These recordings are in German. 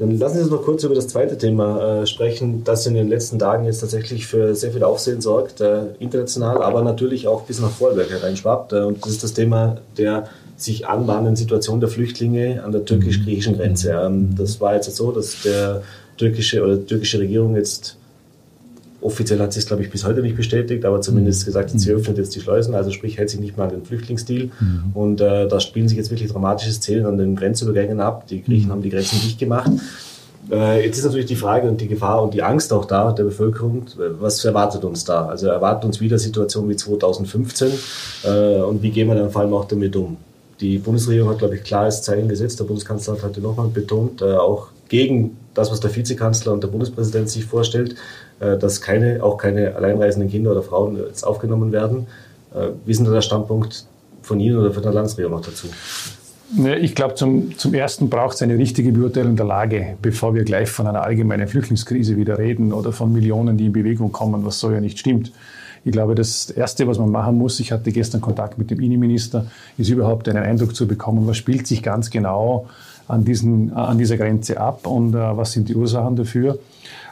Dann lassen Sie uns noch kurz über das zweite Thema äh, sprechen, das in den letzten Tagen jetzt tatsächlich für sehr viel Aufsehen sorgt, äh, international, aber natürlich auch bis nach Vorarlberg hereinschwappt. Äh, und das ist das Thema der sich anbahnenden Situation der Flüchtlinge an der türkisch-griechischen Grenze. Ähm, das war jetzt so, dass der türkische oder die türkische Regierung jetzt offiziell hat sie es, glaube ich, bis heute nicht bestätigt, aber zumindest gesagt, sie öffnet jetzt die Schleusen, also sprich hält sich nicht mehr an den Flüchtlingsdeal. Mhm. Und äh, da spielen sich jetzt wirklich dramatische Szenen an den Grenzübergängen ab. Die Griechen mhm. haben die Grenzen dicht gemacht. Äh, jetzt ist natürlich die Frage und die Gefahr und die Angst auch da der Bevölkerung. Was erwartet uns da? Also erwartet uns wieder Situation wie 2015 äh, und wie gehen wir dann vor allem auch damit um? Die Bundesregierung hat, glaube ich, klares Zeichen gesetzt. Der Bundeskanzler hat heute nochmal betont, äh, auch gegen das, was der Vizekanzler und der Bundespräsident sich vorstellt, dass keine, auch keine alleinreisenden Kinder oder Frauen jetzt aufgenommen werden. Äh, wie ist denn der Standpunkt von Ihnen oder von der Landesregierung noch dazu? Ich glaube, zum, zum Ersten braucht es eine richtige Beurteilung der Lage, bevor wir gleich von einer allgemeinen Flüchtlingskrise wieder reden oder von Millionen, die in Bewegung kommen, was so ja nicht stimmt. Ich glaube, das Erste, was man machen muss, ich hatte gestern Kontakt mit dem Innenminister, ist überhaupt einen Eindruck zu bekommen, was spielt sich ganz genau an, diesen, an dieser Grenze ab und äh, was sind die Ursachen dafür.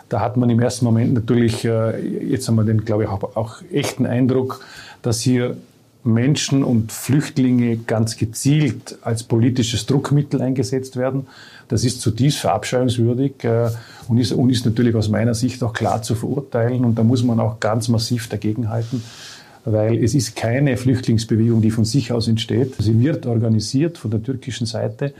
Da hat man im ersten Moment natürlich äh, jetzt einmal den, glaube ich, auch, auch echten Eindruck, dass hier Menschen und Flüchtlinge ganz gezielt als politisches Druckmittel eingesetzt werden. Das ist zutiefst verabscheuungswürdig äh, und, ist, und ist natürlich aus meiner Sicht auch klar zu verurteilen. Und da muss man auch ganz massiv dagegenhalten, weil es ist keine Flüchtlingsbewegung, die von sich aus entsteht. Sie wird organisiert von der türkischen Seite.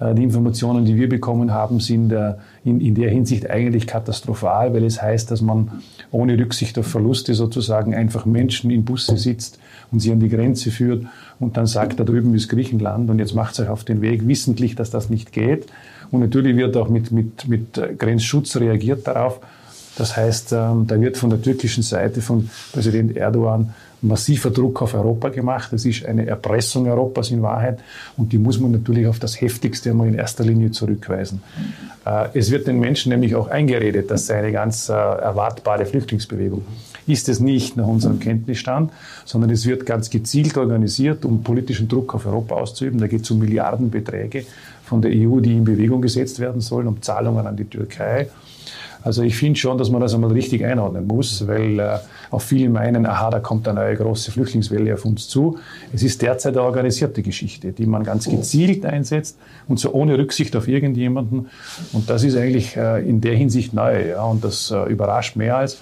Äh, die Informationen, die wir bekommen haben, sind äh, in, der Hinsicht eigentlich katastrophal, weil es heißt, dass man ohne Rücksicht auf Verluste sozusagen einfach Menschen in Busse sitzt und sie an die Grenze führt und dann sagt, da drüben ist Griechenland und jetzt macht euch auf den Weg, wissentlich, dass das nicht geht. Und natürlich wird auch mit, mit, mit Grenzschutz reagiert darauf. Das heißt, ähm, da wird von der türkischen Seite von Präsident Erdogan massiver Druck auf Europa gemacht. Das ist eine Erpressung Europas in Wahrheit und die muss man natürlich auf das Heftigste einmal in erster Linie zurückweisen. Äh, es wird den Menschen nämlich auch eingeredet, dass sei eine ganz äh, erwartbare Flüchtlingsbewegung ist es nicht nach unserem Kenntnisstand, sondern es wird ganz gezielt organisiert, um politischen Druck auf Europa auszuüben. Da geht es um Milliardenbeträge von der EU, die in Bewegung gesetzt werden sollen, um Zahlungen an die Türkei. Also ich finde schon, dass man das einmal richtig einordnen muss, weil äh, auch viele meinen, aha, da kommt eine neue große Flüchtlingswelle auf uns zu. Es ist derzeit eine organisierte Geschichte, die man ganz gezielt einsetzt und so ohne Rücksicht auf irgendjemanden. Und das ist eigentlich äh, in der Hinsicht neu. Ja, und das äh, überrascht mehr als.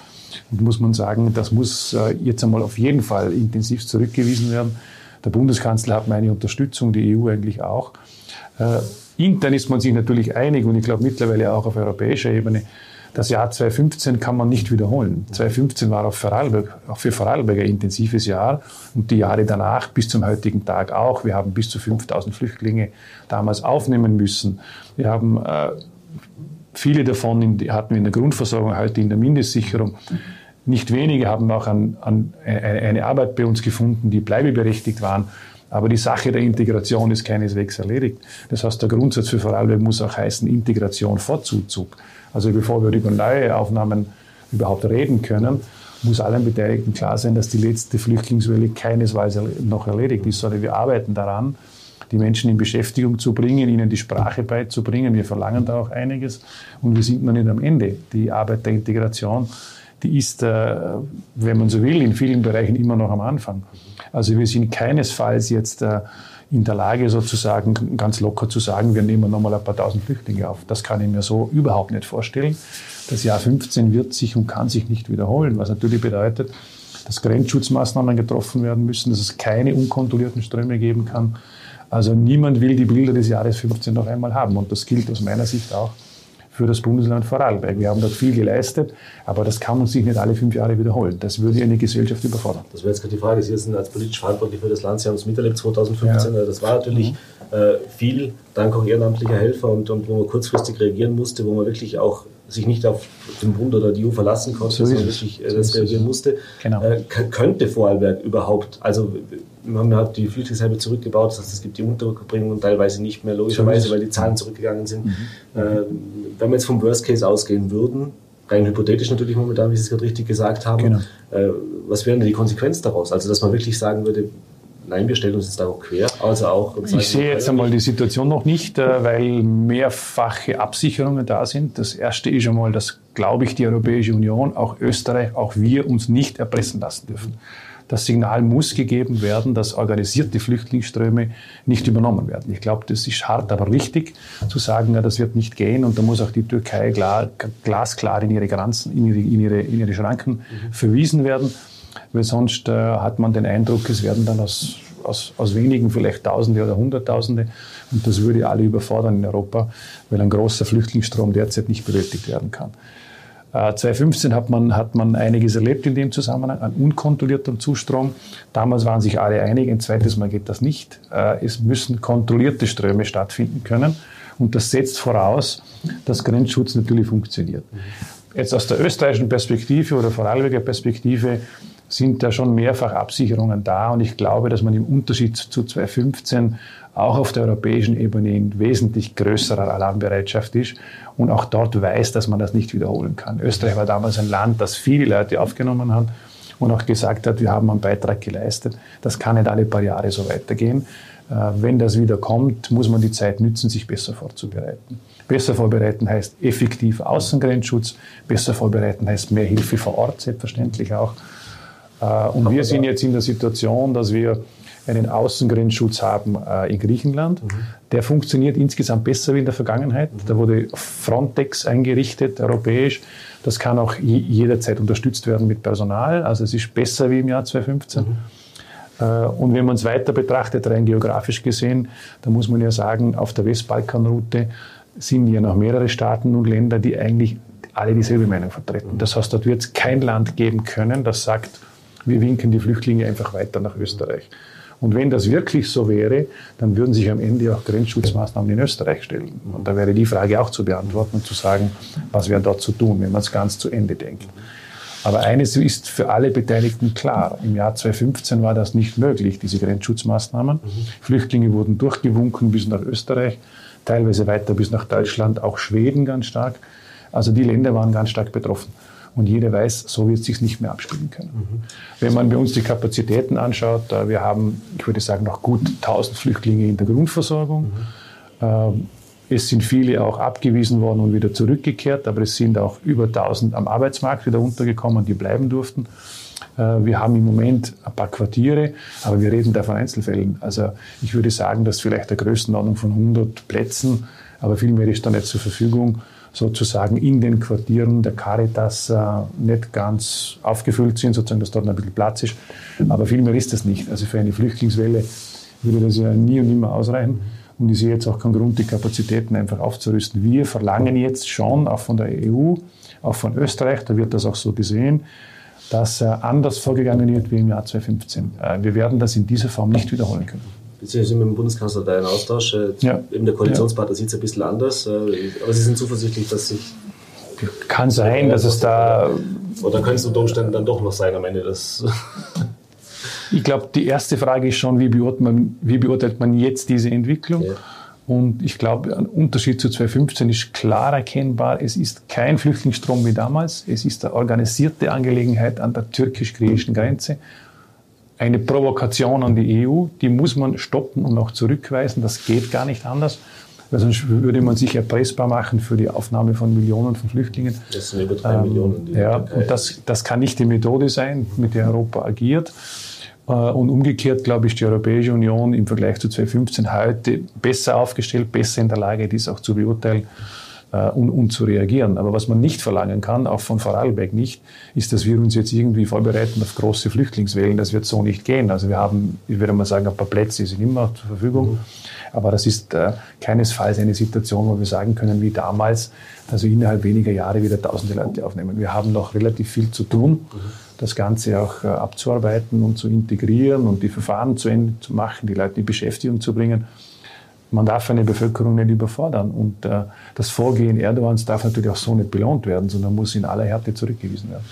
Und muss man sagen, das muss äh, jetzt einmal auf jeden Fall intensiv zurückgewiesen werden. Der Bundeskanzler hat meine Unterstützung, die EU eigentlich auch. Äh, intern ist man sich natürlich einig und ich glaube mittlerweile auch auf europäischer Ebene, das Jahr 2015 kann man nicht wiederholen. 2015 war auch für Vorarlberg, auch für Vorarlberg ein intensives Jahr und die Jahre danach bis zum heutigen Tag auch. Wir haben bis zu 5000 Flüchtlinge damals aufnehmen müssen. Wir haben äh, viele davon in, hatten wir in der Grundversorgung, heute in der Mindestsicherung. Nicht wenige haben auch an, an eine Arbeit bei uns gefunden, die bleibeberechtigt waren. Aber die Sache der Integration ist keineswegs erledigt. Das heißt, der Grundsatz für Vorarlberg muss auch heißen Integration vor Zuzug. Also bevor wir über neue Aufnahmen überhaupt reden können, muss allen Beteiligten klar sein, dass die letzte Flüchtlingswelle keinesweise noch erledigt ist, sondern wir arbeiten daran, die Menschen in Beschäftigung zu bringen, ihnen die Sprache beizubringen. Wir verlangen da auch einiges und wir sind noch nicht am Ende. Die Arbeit der Integration, die ist, äh, wenn man so will, in vielen Bereichen immer noch am Anfang. Also wir sind keinesfalls jetzt äh, in der Lage, sozusagen ganz locker zu sagen, wir nehmen nochmal ein paar tausend Flüchtlinge auf. Das kann ich mir so überhaupt nicht vorstellen. Das Jahr 15 wird sich und kann sich nicht wiederholen, was natürlich bedeutet, dass Grenzschutzmaßnahmen getroffen werden müssen, dass es keine unkontrollierten Ströme geben kann. Also niemand will die Bilder des Jahres 15 noch einmal haben. Und das gilt aus meiner Sicht auch für das Bundesland Vorarlberg. Wir haben dort viel geleistet, aber das kann man sich nicht alle fünf Jahre wiederholen. Das würde eine Gesellschaft überfordern. Das wäre jetzt gerade die Frage. Sie sind als politisch verantwortlich für das Land. Sie haben es miterlebt 2015. Ja. Das war natürlich mhm. Äh, viel, dank auch ehrenamtlicher Helfer und, und wo man kurzfristig reagieren musste, wo man wirklich auch sich nicht auf den Bund oder die EU verlassen konnte, so sondern wirklich äh, das reagieren musste. Genau. Äh, könnte Vorarlberg überhaupt, also wir haben halt die Flüchtlingsheime zurückgebaut, das heißt, es gibt die Unterbringung teilweise nicht mehr, logischerweise, weil die Zahlen zurückgegangen sind. Mhm. Äh, wenn wir jetzt vom Worst Case ausgehen würden, rein hypothetisch natürlich momentan, wie Sie es gerade richtig gesagt haben, genau. äh, was wäre denn die Konsequenz daraus? Also, dass man wirklich sagen würde, nein, wir stellen uns jetzt darauf quer, also auch. Ich sehe jetzt einmal die Situation noch nicht, äh, weil mehrfache Absicherungen da sind. Das erste ist einmal, dass, glaube ich, die Europäische Union, auch Österreich, auch wir uns nicht erpressen lassen dürfen. Das Signal muss gegeben werden, dass organisierte Flüchtlingsströme nicht übernommen werden. Ich glaube, das ist hart, aber richtig zu sagen, ja, das wird nicht gehen und da muss auch die Türkei klar, glasklar in ihre Grenzen, in ihre, in ihre, in ihre Schranken mhm. verwiesen werden weil sonst äh, hat man den Eindruck, es werden dann aus, aus, aus wenigen vielleicht Tausende oder Hunderttausende und das würde alle überfordern in Europa, weil ein großer Flüchtlingsstrom derzeit nicht bewältigt werden kann. 2015 äh, hat man, hat man einiges erlebt in dem Zusammenhang, an unkontrolliertem Zustrom. Damals waren sich alle einig, ein zweites Mal geht das nicht. Äh, es müssen kontrollierte Ströme stattfinden können. Und das setzt voraus, dass Grenzschutz natürlich funktioniert. Jetzt aus der österreichischen Perspektive oder Vorarlberger Perspektive sind da schon mehrfach Absicherungen da. Und ich glaube, dass man im Unterschied zu 2015 auch auf der europäischen Ebene in wesentlich größerer Alarmbereitschaft ist und auch dort weiß, dass man das nicht wiederholen kann. Österreich war damals ein Land, das viele Leute aufgenommen hat und auch gesagt hat, wir haben einen Beitrag geleistet. Das kann nicht alle paar Jahre so weitergehen. Äh, wenn das wieder kommt, muss man die Zeit nützen, sich besser vorzubereiten. Besser vorbereiten heißt effektiv Außengrenzschutz, besser vorbereiten heißt mehr Hilfe vor Ort, selbstverständlich auch. Äh, und wir sind jetzt in der Situation, dass wir einen Außengrenzschutz haben äh, in Griechenland. Mhm. Der funktioniert insgesamt besser wie in der Vergangenheit. Mhm. Da wurde Frontex eingerichtet, europäisch. Das kann auch jederzeit unterstützt werden mit Personal. Also es ist besser wie im Jahr 2015. Mhm. Äh, und wenn man es weiter betrachtet, rein geografisch gesehen, dann muss man ja sagen, auf der Westbalkanroute sind ja noch mehrere Staaten und Länder, die eigentlich alle dieselbe Meinung vertreten. Mhm. Das heißt, dort wird es kein Land geben können, das sagt, wir winken die Flüchtlinge einfach weiter nach Österreich. Und wenn das wirklich so wäre, dann würden sich am Ende auch Grenzschutzmaßnahmen in Österreich stellen. Und da wäre die Frage auch zu beantworten und zu sagen, was wäre dort zu tun, wenn man es ganz zu Ende denkt. Aber eines ist für alle Beteiligten klar. Im Jahr 2015 war das nicht möglich, diese Grenzschutzmaßnahmen. Mhm. Flüchtlinge wurden durchgewunken bis nach Österreich, teilweise weiter bis nach Deutschland, auch Schweden ganz stark. Also die Länder waren ganz stark betroffen. Und jeder weiß, so wird es sich nicht mehr abspielen können. Mhm. Wenn man bei uns die Kapazitäten anschaut, wir haben, ich würde sagen, noch gut 1000 Flüchtlinge in der Grundversorgung. Mhm. Ähm, es sind viele auch abgewiesen worden und wieder zurückgekehrt, aber es sind auch über 1000 am Arbeitsmarkt wieder untergekommen, die bleiben durften. Äh, wir haben im Moment ein paar Quartiere, aber wir reden da von Einzelfällen. Also ich würde sagen, dass vielleicht der Größenordnung von 100 Plätzen, aber viel mehr ist da nicht zur Verfügung sozusagen in den Quartieren der Caritas äh, nicht ganz aufgefüllt sind, sozusagen, dass dort ein bisschen Platz ist. Aber viel mehr ist das nicht. Also für eine Flüchtlingswelle würde das ja nie und nimmer ausreichen. Und ich sehe jetzt auch keinen Grund, die Kapazitäten einfach aufzurüsten. Wir verlangen jetzt schon, auch von der EU, auch von Österreich, da wird das auch so gesehen, dass äh, anders vorgegangen wird wie im Jahr 2015. Äh, wir werden das in dieser Form nicht wiederholen können beziehungsweise mit dem Bundeskanzler da in Austausch. Äh, ja. Eben der Koalitionspartner ja. sieht es ein bisschen anders, äh, aber Sie sind zuversichtlich, dass sich. Kann sein, dass es da. Oder können es unter Umständen dann doch noch sein am Ende. Das ich glaube, die erste Frage ist schon, wie beurteilt man, wie beurteilt man jetzt diese Entwicklung? Ja. Und ich glaube, ein Unterschied zu 2015 ist klar erkennbar. Es ist kein Flüchtlingsstrom wie damals. Es ist eine organisierte Angelegenheit an der türkisch-griechischen Grenze eine Provokation an die EU, die muss man stoppen und auch zurückweisen. Das geht gar nicht anders, weil sonst würde man sich erpressbar machen für die Aufnahme von Millionen von Flüchtlingen. Das sind über drei ähm, Millionen. ja, und das, das kann nicht die Methode sein, mit der Europa agiert. Äh, und umgekehrt, glaube ich, die Europäische Union im Vergleich zu 2015 heute besser aufgestellt, besser in der Lage, dies auch zu beurteilen äh, und, und zu reagieren. Aber was man nicht verlangen kann, auch von Vorarlberg nicht, ist, dass wir uns jetzt irgendwie vorbereiten auf große Flüchtlingswellen. Das wird so nicht gehen. Also wir haben, ich würde mal sagen, ein paar Plätze sind immer zur Verfügung. Mhm. Aber das ist äh, keinesfalls eine Situation, wo wir sagen können, wie damals, dass wir innerhalb weniger Jahre wieder tausende Leute aufnehmen. Wir haben noch relativ viel zu tun, mhm. das Ganze auch äh, abzuarbeiten und zu integrieren und die Verfahren zu Ende zu machen, die Leute in Beschäftigung zu bringen man darf eine Bevölkerung nicht überfordern. Und äh, das Vorgehen Erdogans darf natürlich auch so nicht belohnt werden, sondern muss in aller Härte zurückgewiesen werden.